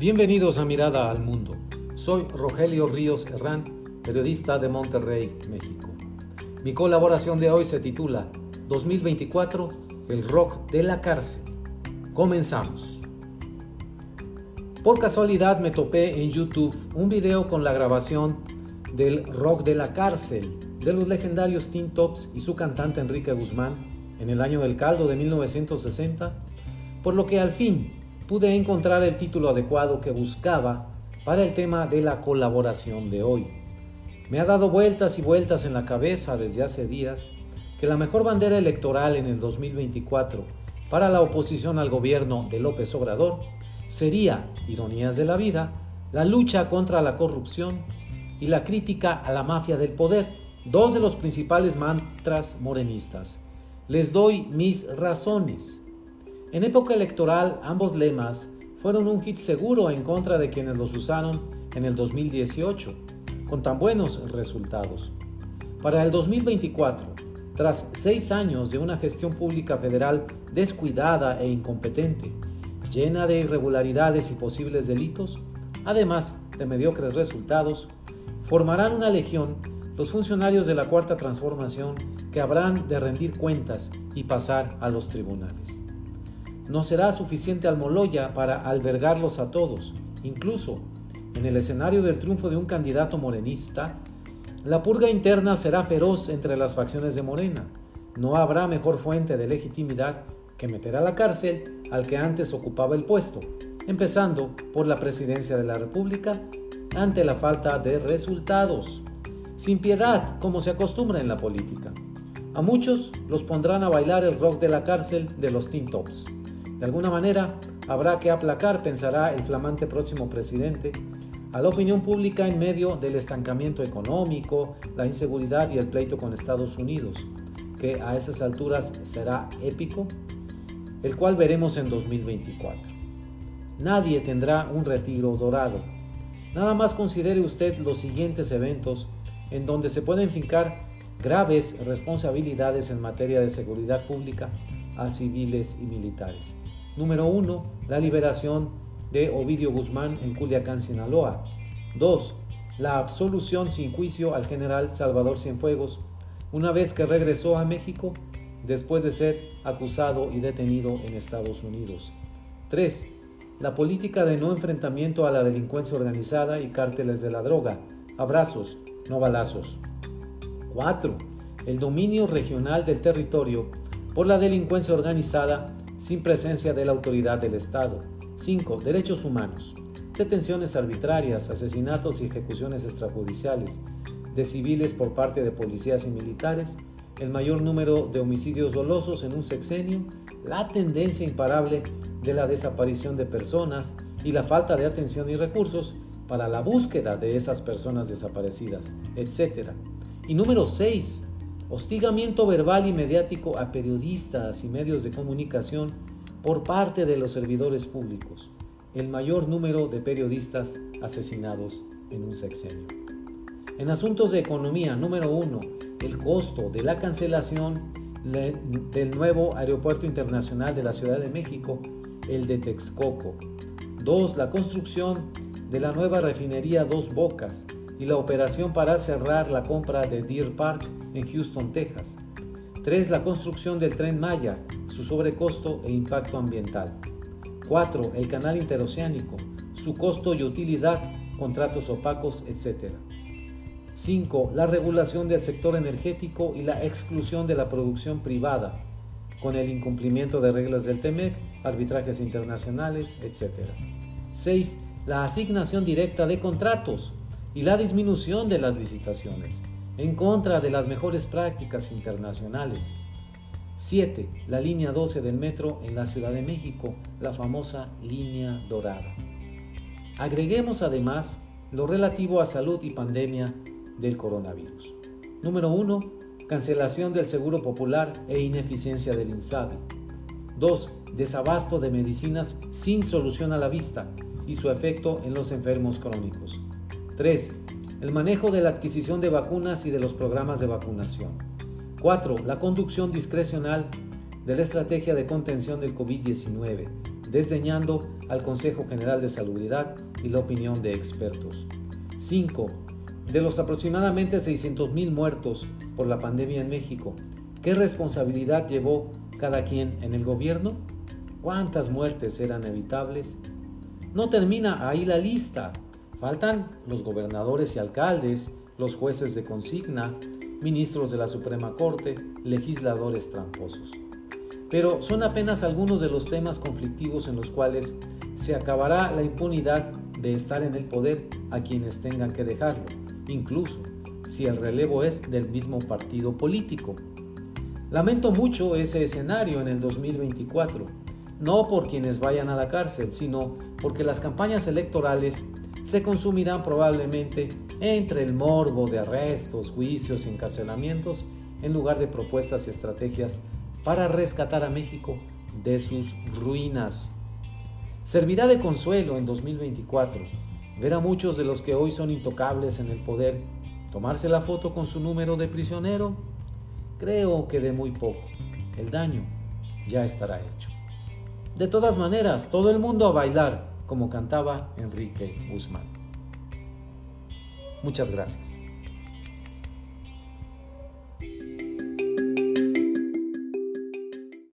Bienvenidos a Mirada al Mundo. Soy Rogelio Ríos Herrán, periodista de Monterrey, México. Mi colaboración de hoy se titula 2024, el rock de la cárcel. Comenzamos. Por casualidad me topé en YouTube un video con la grabación del rock de la cárcel de los legendarios Teen Tops y su cantante Enrique Guzmán en el año del caldo de 1960, por lo que al fin pude encontrar el título adecuado que buscaba para el tema de la colaboración de hoy. Me ha dado vueltas y vueltas en la cabeza desde hace días que la mejor bandera electoral en el 2024 para la oposición al gobierno de López Obrador sería, ironías de la vida, la lucha contra la corrupción y la crítica a la mafia del poder, dos de los principales mantras morenistas. Les doy mis razones. En época electoral, ambos lemas fueron un hit seguro en contra de quienes los usaron en el 2018, con tan buenos resultados. Para el 2024, tras seis años de una gestión pública federal descuidada e incompetente, llena de irregularidades y posibles delitos, además de mediocres resultados, formarán una legión los funcionarios de la Cuarta Transformación que habrán de rendir cuentas y pasar a los tribunales. No será suficiente Almoloya para albergarlos a todos, incluso en el escenario del triunfo de un candidato morenista, la purga interna será feroz entre las facciones de Morena. No habrá mejor fuente de legitimidad que meter a la cárcel al que antes ocupaba el puesto, empezando por la presidencia de la República ante la falta de resultados, sin piedad como se acostumbra en la política. A muchos los pondrán a bailar el rock de la cárcel de los Teen Tops. De alguna manera, habrá que aplacar, pensará el flamante próximo presidente, a la opinión pública en medio del estancamiento económico, la inseguridad y el pleito con Estados Unidos, que a esas alturas será épico, el cual veremos en 2024. Nadie tendrá un retiro dorado, Nada más considere usted los siguientes eventos en donde se pueden fincar graves responsabilidades en materia de seguridad pública a civiles y militares. Número 1. La liberación de Ovidio Guzmán en Culiacán, Sinaloa. 2. La absolución sin juicio al general Salvador Cienfuegos una vez que regresó a México después de ser acusado y detenido en Estados Unidos. 3 la política de no enfrentamiento a la delincuencia organizada y cárteles de la droga. Abrazos, no balazos. 4. El dominio regional del territorio por la delincuencia organizada sin presencia de la autoridad del Estado. 5. Derechos humanos. Detenciones arbitrarias, asesinatos y ejecuciones extrajudiciales de civiles por parte de policías y militares, el mayor número de homicidios dolosos en un sexenio, la tendencia imparable de la desaparición de personas y la falta de atención y recursos para la búsqueda de esas personas desaparecidas, etc. Y número 6. Hostigamiento verbal y mediático a periodistas y medios de comunicación por parte de los servidores públicos, el mayor número de periodistas asesinados en un sexenio. En asuntos de economía, número 1, el costo de la cancelación del nuevo Aeropuerto Internacional de la Ciudad de México el de Texcoco. 2. La construcción de la nueva refinería Dos Bocas y la operación para cerrar la compra de Deer Park en Houston, Texas. 3. La construcción del tren Maya, su sobrecosto e impacto ambiental. 4. El canal interoceánico, su costo y utilidad, contratos opacos, etc. 5. La regulación del sector energético y la exclusión de la producción privada, con el incumplimiento de reglas del TEMEC, arbitrajes internacionales, etc. 6. La asignación directa de contratos y la disminución de las licitaciones, en contra de las mejores prácticas internacionales. 7. La línea 12 del metro en la Ciudad de México, la famosa línea dorada. Agreguemos además lo relativo a salud y pandemia del coronavirus. Número 1 cancelación del Seguro Popular e ineficiencia del INSABI. 2. Desabasto de medicinas sin solución a la vista y su efecto en los enfermos crónicos. 3. El manejo de la adquisición de vacunas y de los programas de vacunación. 4. La conducción discrecional de la estrategia de contención del COVID-19, desdeñando al Consejo General de Salubridad y la opinión de expertos. 5. De los aproximadamente 600.000 muertos por la pandemia en México, ¿qué responsabilidad llevó cada quien en el gobierno? ¿Cuántas muertes eran evitables? No termina ahí la lista. Faltan los gobernadores y alcaldes, los jueces de consigna, ministros de la Suprema Corte, legisladores tramposos. Pero son apenas algunos de los temas conflictivos en los cuales se acabará la impunidad de estar en el poder a quienes tengan que dejarlo, incluso si el relevo es del mismo partido político. Lamento mucho ese escenario en el 2024, no por quienes vayan a la cárcel, sino porque las campañas electorales se consumirán probablemente entre el morbo de arrestos, juicios y encarcelamientos en lugar de propuestas y estrategias para rescatar a México de sus ruinas. Servirá de consuelo en 2024 ver a muchos de los que hoy son intocables en el poder tomarse la foto con su número de prisionero. Creo que de muy poco. El daño ya estará hecho. De todas maneras, todo el mundo a bailar, como cantaba Enrique Guzmán. Muchas gracias.